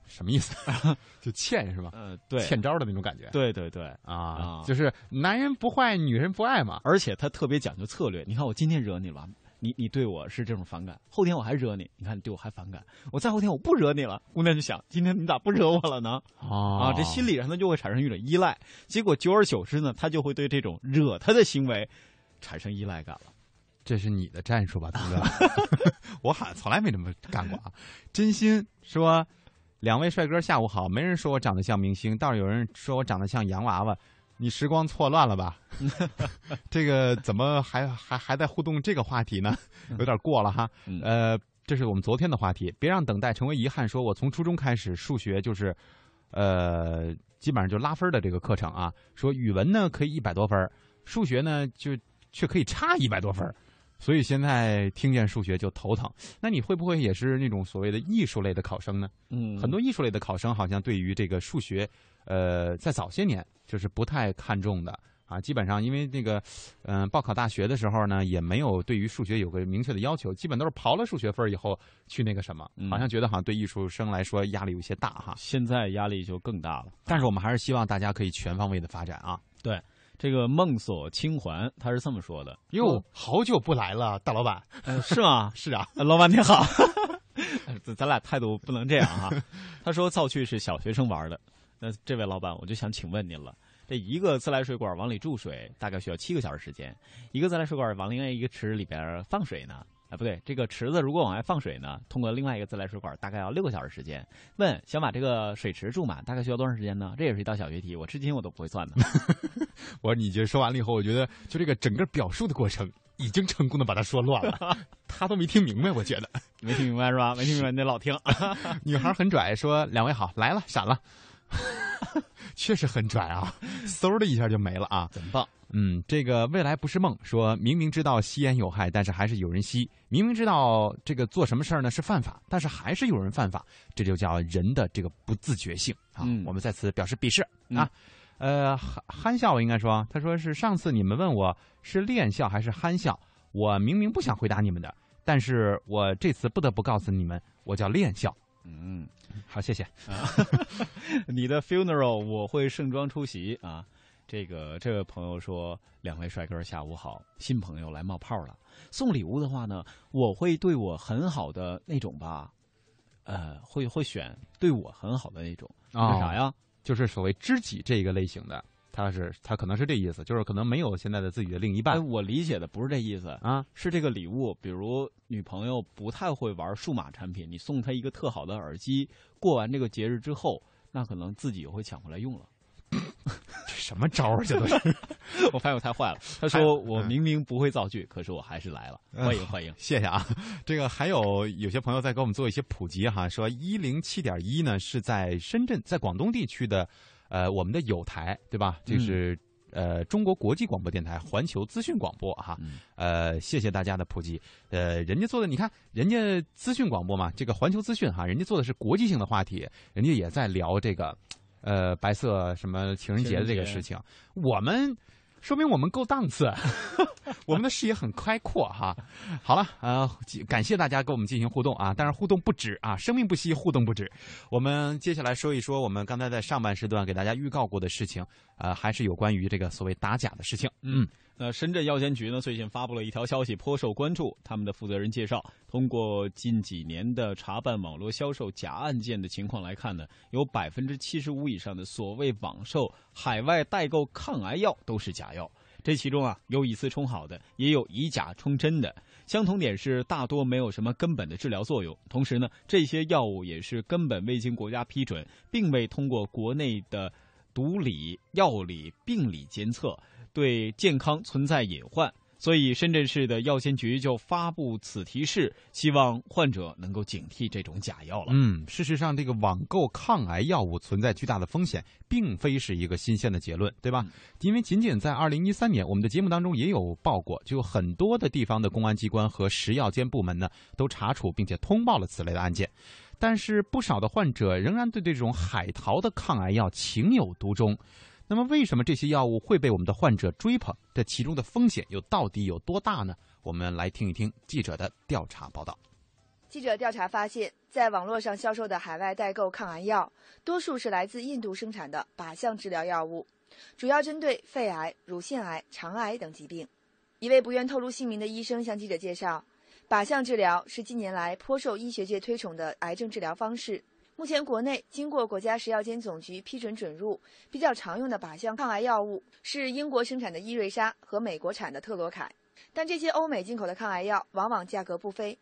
什么意思？就欠是吧？嗯、对，欠招的那种感觉。对对对啊啊，就是男人不坏，女人不爱嘛。而且他特别讲究策略。你看我今天惹你了吧，你你对我是这种反感，后天我还惹你，你看你对我还反感，我再后天我不惹你了，姑娘就想今天你咋不惹我了呢？哦啊，这心理上他就会产生一种依赖，结果久而久之呢，他就会对这种惹他的行为产生依赖感了。这是你的战术吧，大哥？我好像从来没这么干过啊！真心说，两位帅哥下午好。没人说我长得像明星，倒是有人说我长得像洋娃娃。你时光错乱了吧？这个怎么还还还在互动这个话题呢？有点过了哈。嗯呃，这是我们昨天的话题，别让等待成为遗憾。说我从初中开始数学就是，呃，基本上就拉分的这个课程啊。说语文呢可以一百多分，数学呢就却可以差一百多分儿。所以现在听见数学就头疼。那你会不会也是那种所谓的艺术类的考生呢？嗯很多艺术类的考生好像对于这个数学，呃，在早些年就是不太看重的啊。基本上因为那个，嗯、报考大学的时候呢，也没有对于数学有个明确的要求，基本都是刨了数学分以后去那个什么，嗯好像觉得好像对艺术生来说压力有些大哈。现在压力就更大了。但是我们还是希望大家可以全方位的发展啊。对，这个梦锁清环他是这么说的，哟，好久不来了，大老板。呃，是吗？是啊，呃老板你好，咱咱俩态度不能这样哈。他说造句是小学生玩的，那这位老板我就想请问您了，这一个自来水管往里注水大概需要七个小时时间，一个自来水管往另外一个池里边放水呢，哎，不对，这个池子如果往外放水呢，通过另外一个自来水管，大概要六个小时时间。问想把这个水池注满，大概需要多长时间呢？这也是一道小学题，我至今我都不会算的。我说你觉得说完了以后，我觉得就这个整个表述的过程已经成功的把它说乱了，他都没听明白，我觉得没听明白是吧？没听明白你得老听。女孩很拽，说两位好，来了，闪了。确实很拽啊，嗖的一下就没了啊，真棒。嗯，这个未来不是梦，说明明知道吸烟有害，但是还是有人吸；明明知道这个做什么事儿呢是犯法，但是还是有人犯法，这就叫人的这个不自觉性啊。我们在此表示鄙视啊。呃，憨憨笑应该说，他说是上次你们问我是恋笑还是憨笑，我明明不想回答你们的，但是我这次不得不告诉你们，我叫恋笑。嗯，好，谢谢。啊 你的 funeral 我会盛装出席啊。这个这位朋友说：“两位帅哥，下午好，新朋友来冒泡了。送礼物的话呢，我会对我很好的那种吧，呃，会会选对我很好的那种。啊，啥呀？就是所谓知己这个类型的，他是他可能是这意思，就是可能没有现在的自己的另一半。哎，我理解的不是这意思啊，是这个礼物，比如女朋友不太会玩数码产品，你送她一个特好的耳机，过完这个节日之后，那可能自己会抢回来用了。”这什么招儿？这都是 我发现我太坏了。他说：“我明明不会造句，可是我还是来了。”欢迎欢迎，谢谢啊！这个还有有些朋友在给我们做一些普及哈，说一零七点一呢是在深圳，在广东地区的，呃，我们的友台对吧？就是呃中国国际广播电台环球资讯广播哈。呃，谢谢大家的普及。呃，人家做的你看，人家资讯广播嘛，这个环球资讯哈，人家做的是国际性的话题，人家也在聊这个。呃，白色什么情人节的这个事情，我们说明我们够档次，我们的视野很开阔哈。好了，呃，感谢大家跟我们进行互动啊，但是互动不止啊，生命不息，互动不止。我们接下来说一说我们刚才在上半时段给大家预告过的事情，呃，还是有关于这个所谓打假的事情。嗯。那深圳药监局呢？最近发布了一条消息，颇受关注。他们的负责人介绍，通过近几年的查办网络销售假案件的情况来看呢，有百分之七十五以上的所谓网售海外代购抗癌药都是假药。这其中啊，有以次充好的，也有以假充真的。相同点是，大多没有什么根本的治疗作用。同时呢，这些药物也是根本未经国家批准，并未通过国内的毒理、药理、病理监测。对健康存在隐患，所以深圳市的药监局就发布此提示，希望患者能够警惕这种假药了。嗯，事实上，这个网购抗癌药物存在巨大的风险，并非是一个新鲜的结论，对吧？因为仅仅在二零一三年，我们的节目当中也有报过，就很多的地方的公安机关和食药监部门呢，都查处并且通报了此类的案件。但是，不少的患者仍然对这种海淘的抗癌药情有独钟。那么，为什么这些药物会被我们的患者追捧？这其中的风险又到底有多大呢？我们来听一听记者的调查报道。记者调查发现，在网络上销售的海外代购抗癌药，多数是来自印度生产的靶向治疗药物，主要针对肺癌、乳腺癌、肠癌等疾病。一位不愿透露姓名的医生向记者介绍，靶向治疗是近年来颇受医学界推崇的癌症治疗方式。目前，国内经过国家食药监总局批准准入比较常用的靶向抗癌药物是英国生产的伊瑞莎和美国产的特罗凯，但这些欧美进口的抗癌药往往价格不菲。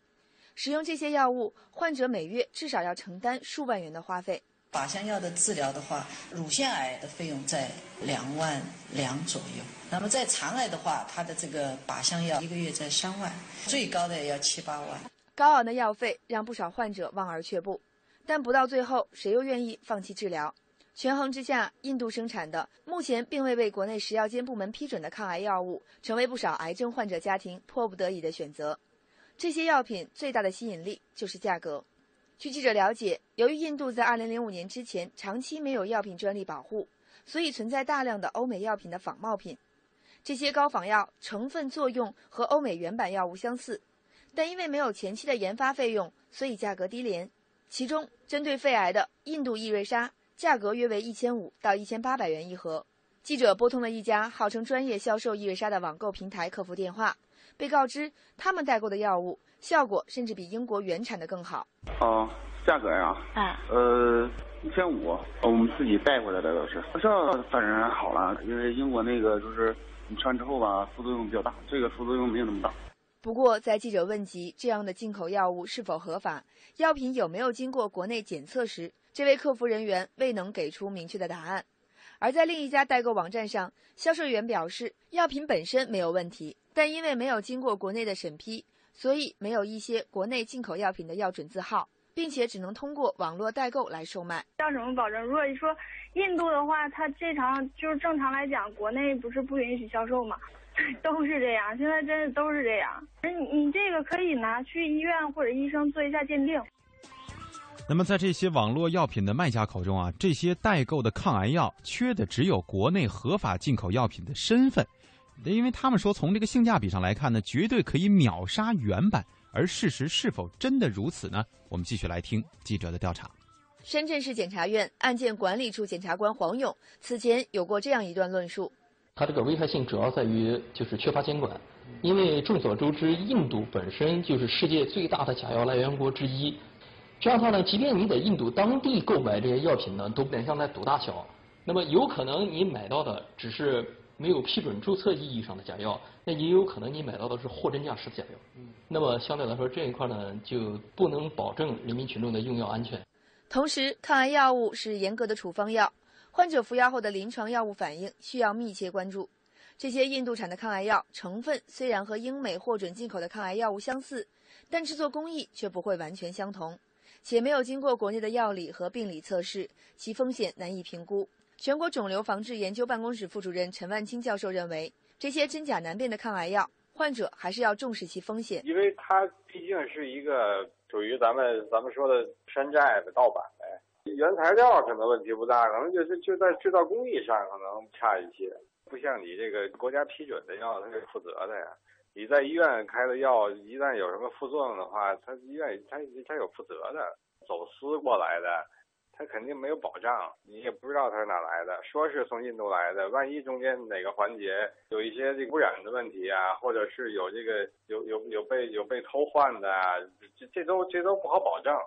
使用这些药物，患者每月至少要承担数万元的花费。靶向药的治疗的话，乳腺癌的费用在两万两左右，那么在肠癌的话，它的这个靶向药一个月在三万，最高的要七八万。高昂的药费让不少患者望而却步。但不到最后，谁又愿意放弃治疗？权衡之下，印度生产的、目前并未被国内食药监部门批准的抗癌药物，成为不少癌症患者家庭迫不得已的选择。这些药品最大的吸引力就是价格。据记者了解，由于印度在2005年之前长期没有药品专利保护，所以存在大量的欧美药品的仿冒品。这些高仿药成分作用和欧美原版药物相似，但因为没有前期的研发费用，所以价格低廉。其中，针对肺癌的印度易瑞莎价格约为一千五到一千八百元一盒。记者拨通了一家号称专业销售伊瑞莎的网购平台客服电话，被告知他们代购的药物效果甚至比英国原产的更好。哦，价格呀？啊。呃，一千五，我们自己带回来的都是。这反正好了，因为英国那个就是你吃完之后吧，副作用比较大，这个副作用没有那么大。不过，在记者问及这样的进口药物是否合法，药品有没有经过国内检测时，这位客服人员未能给出明确的答案。而在另一家代购网站上，销售员表示，药品本身没有问题，但因为没有经过国内的审批，所以没有一些国内进口药品的药准字号，并且只能通过网络代购来售卖。要怎么保证？如果说印度的话，它这常就是正常来讲，国内不是不允许销售吗？都是这样，现在真的都是这样。你你这个可以拿去医院或者医生做一下鉴定。那么，在这些网络药品的卖家口中啊，这些代购的抗癌药缺的只有国内合法进口药品的身份，因为他们说从这个性价比上来看呢，绝对可以秒杀原版。而事实是否真的如此呢？我们继续来听记者的调查。深圳市检察院案件管理处检察官黄勇此前有过这样一段论述：它这个危害性主要在于就是缺乏监管，因为众所周知，印度本身就是世界最大的假药来源国之一。这样的话呢，即便你在印度当地购买这些药品呢，都不像在赌大小。那么有可能你买到的只是没有批准注册意义上的假药，那也有可能你买到的是货真价实的假药。那么相对来说，这一块呢就不能保证人民群众的用药安全。同时，抗癌药物是严格的处方药，患者服药后的临床药物反应需要密切关注。这些印度产的抗癌药成分虽然和英美获准进口的抗癌药物相似，但制作工艺却不会完全相同。且没有经过国内的药理和病理测试，其风险难以评估。全国肿瘤防治研究办公室副主任陈万清教授认为，这些真假难辨的抗癌药，患者还是要重视其风险，因为它毕竟是一个属于咱们咱们说的山寨的盗版的，原材料可能问题不大，可能就是就在制造工艺上可能差一些，不像你这个国家批准的药，它是负责的呀。你在医院开的药，一旦有什么副作用的话，他医院他他有负责的。走私过来的，他肯定没有保障，你也不知道他是哪来的。说是从印度来的，万一中间哪个环节有一些这污染的问题啊，或者是有这个有有有被有被偷换的，这这都这都不好保证。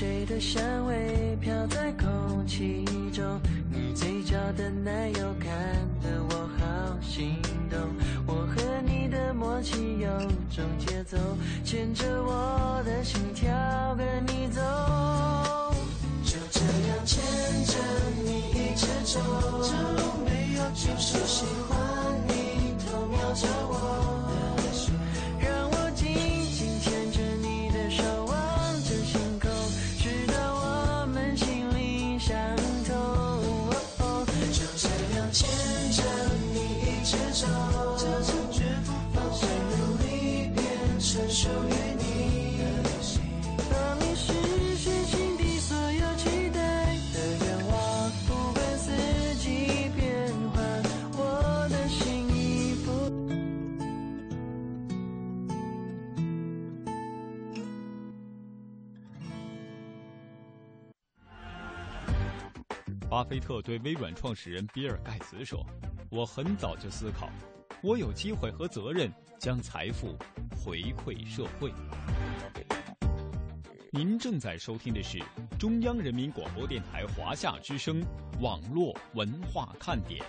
水的香味飘在空气中，你嘴角的奶油看得我好心动。我和你的默契有种节奏，牵着我的心跳跟你走。就这样牵着你一直走。就是喜欢你偷瞄着我。巴菲特对微软创始人比尔·盖茨说：“我很早就思考，我有机会和责任将财富回馈社会。”您正在收听的是中央人民广播电台华夏之声网络文化看点。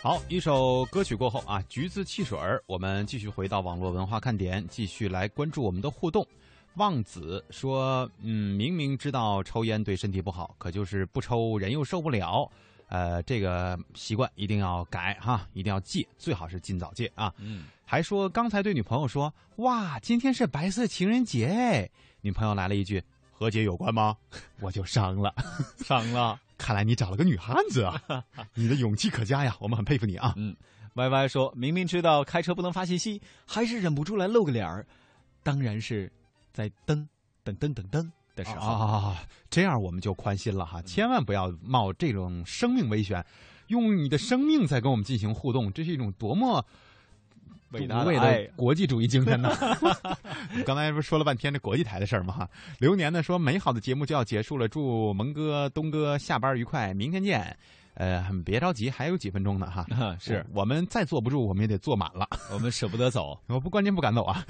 好，一首歌曲过后啊，橘子汽水儿，我们继续回到网络文化看点，继续来关注我们的互动。望子说：“嗯，明明知道抽烟对身体不好，可就是不抽，人又受不了。呃，这个习惯一定要改哈，一定要戒，最好是尽早戒啊。”嗯，还说刚才对女朋友说：“哇，今天是白色情人节。”女朋友来了一句：“和解有关吗？” 我就伤了，伤了。看来你找了个女汉子啊，你的勇气可嘉呀，我们很佩服你啊。嗯，Y Y 说明明知道开车不能发信息，还是忍不住来露个脸儿，当然是。在蹬噔噔噔噔的时候啊，这样我们就宽心了哈，千万不要冒这种生命危险，用你的生命在跟我们进行互动，这是一种多么。伟大的国际主义精神呢？刚才不是说了半天这国际台的事儿吗？哈，流年呢说美好的节目就要结束了，祝蒙哥、东哥下班愉快，明天见。呃，别着急，还有几分钟呢，哈。是我们再坐不住，我们也得坐满了。我们舍不得走，我不关键不敢走啊。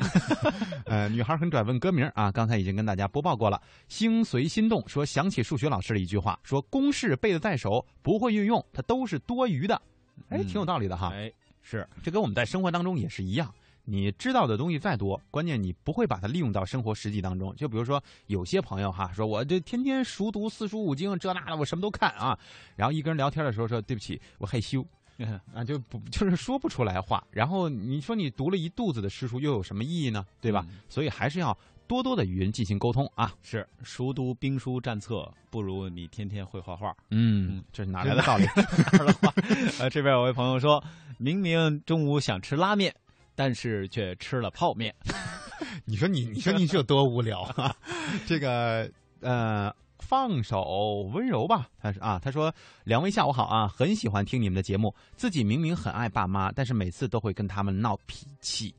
呃，女孩很拽问歌名啊，刚才已经跟大家播报过了。心随心动说想起数学老师的一句话，说公式背的在手，不会运用，它都是多余的。哎，挺有道理的哈。哎。是，这跟我们在生活当中也是一样。你知道的东西再多，关键你不会把它利用到生活实际当中。就比如说，有些朋友哈，说我这天天熟读四书五经，这那的，我什么都看啊。然后一跟人聊天的时候说：“对不起，我害羞。”啊，就不就是说不出来话。然后你说你读了一肚子的诗书，又有什么意义呢？对吧？所以还是要多多的与人进行沟通啊。是，熟读兵书战策不如你天天会画画。嗯，这是哪来的道理？哪来的话？呃，这边有位朋友说。明明中午想吃拉面，但是却吃了泡面。你说你，你说你这多无聊啊？这个呃，放手温柔吧。他说啊，他说两位下午好啊，很喜欢听你们的节目。自己明明很爱爸妈，但是每次都会跟他们闹脾气。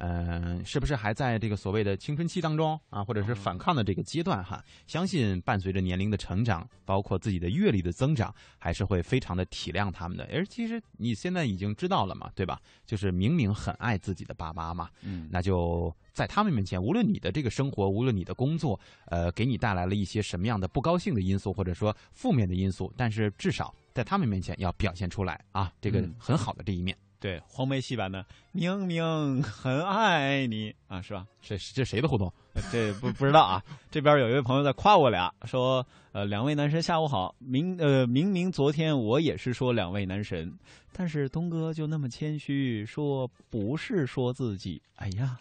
嗯，是不是还在这个所谓的青春期当中啊，或者是反抗的这个阶段哈？相信伴随着年龄的成长，包括自己的阅历的增长，还是会非常的体谅他们的。而其实你现在已经知道了嘛，对吧？就是明明很爱自己的爸妈嘛，嗯，那就在他们面前，无论你的这个生活，无论你的工作，呃，给你带来了一些什么样的不高兴的因素，或者说负面的因素，但是至少在他们面前要表现出来啊，这个很好的这一面。对黄梅戏版的，明明很爱你啊，是吧？这这谁的互动？这不不知道啊。这边有一位朋友在夸我俩，说：“呃，两位男神下午好。明呃，明明昨天我也是说两位男神，但是东哥就那么谦虚，说不是说自己。哎呀，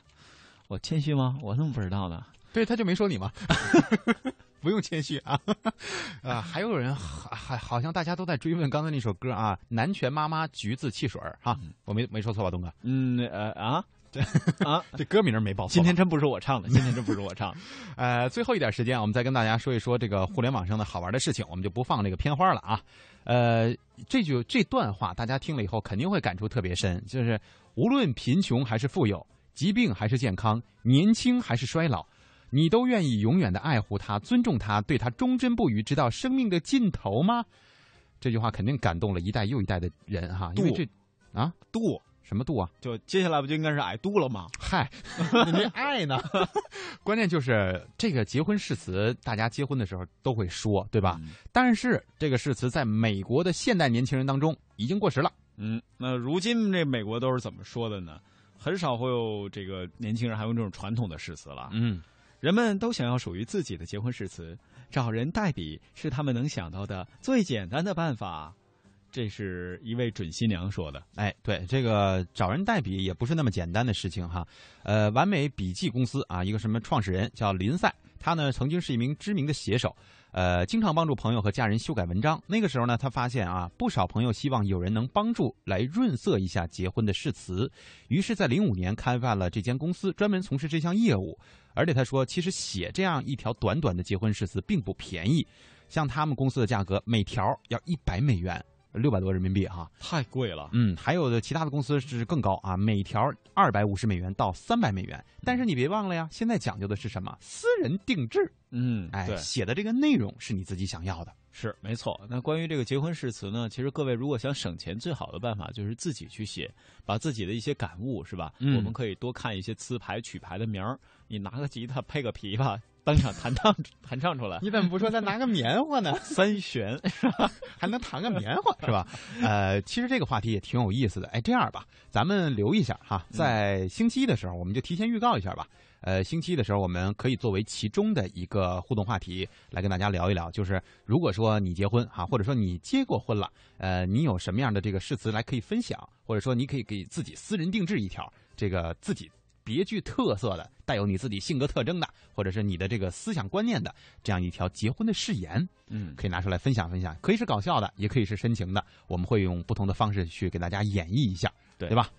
我谦虚吗？我怎么不知道呢？对，他就没说你吗？” 不用谦虚啊，啊，还有人还还好像大家都在追问刚才那首歌啊，《南拳妈妈橘子汽水》哈，我没没说错吧，东哥？嗯呃 啊，这啊这歌名没报错。今天真不是我唱的，今天真不是我唱。呃，最后一点时间，我们再跟大家说一说这个互联网上的好玩的事情，我们就不放这个片花了啊。呃，这句这段话大家听了以后肯定会感触特别深，就是无论贫穷还是富有，疾病还是健康，年轻还是衰老。你都愿意永远的爱护他、尊重他、对他忠贞不渝，直到生命的尽头吗？这句话肯定感动了一代又一代的人哈。因为这啊，度什么度啊？就接下来不就应该是矮度了吗？嗨，你这爱呢？关键就是这个结婚誓词，大家结婚的时候都会说，对吧？但是这个誓词在美国的现代年轻人当中已经过时了。嗯，那如今这美国都是怎么说的呢？很少会有这个年轻人还用这种传统的誓词了。嗯。人们都想要属于自己的结婚誓词，找人代笔是他们能想到的最简单的办法。这是一位准新娘说的。哎，对，这个找人代笔也不是那么简单的事情哈。呃，完美笔记公司啊，一个什么创始人叫林赛，他呢曾经是一名知名的写手。呃，经常帮助朋友和家人修改文章。那个时候呢，他发现啊，不少朋友希望有人能帮助来润色一下结婚的誓词。于是，在零五年开办了这间公司，专门从事这项业务。而且他说，其实写这样一条短短的结婚誓词并不便宜，像他们公司的价格，每条要一百美元。六百多人民币哈，太贵了。嗯，还有的其他的公司是更高啊，每条二百五十美元到三百美元。但是你别忘了呀，现在讲究的是什么？私人定制。嗯，哎，写的这个内容是你自己想要的。是，没错。那关于这个结婚誓词呢，其实各位如果想省钱，最好的办法就是自己去写，把自己的一些感悟是吧？嗯，我们可以多看一些词牌、曲牌的名儿，你拿个吉他配个琵琶。当场弹唱弹唱出来，你怎么不说再拿个棉花呢？三弦是吧？还能弹个棉花是吧？呃，其实这个话题也挺有意思的。哎，这样吧，咱们留一下哈，在星期一的时候，我们就提前预告一下吧。呃，星期一的时候，我们可以作为其中的一个互动话题来跟大家聊一聊，就是如果说你结婚哈，或者说你结过婚了，呃，你有什么样的这个誓词来可以分享，或者说你可以给自己私人定制一条，这个自己。别具特色的、带有你自己性格特征的，或者是你的这个思想观念的这样一条结婚的誓言，嗯，可以拿出来分享分享，可以是搞笑的，也可以是深情的，我们会用不同的方式去给大家演绎一下，对对吧？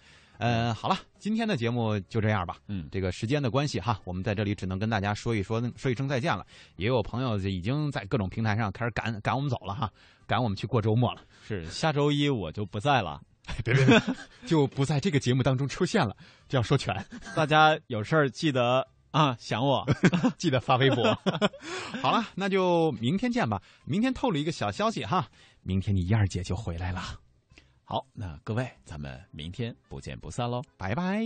呃，好了，今天的节目就这样吧。嗯，这个时间的关系哈，我们在这里只能跟大家说一说，说一声再见了。也有朋友已经在各种平台上开始赶赶我们走了哈，赶我们去过周末了。是，下周一我就不在了。别别别，就不在这个节目当中出现了，这样说全。大家有事儿记得啊想我，记得发微博。好了，那就明天见吧。明天透露一个小消息哈，明天你燕儿姐就回来了。好，那各位，咱们明天不见不散喽，拜拜。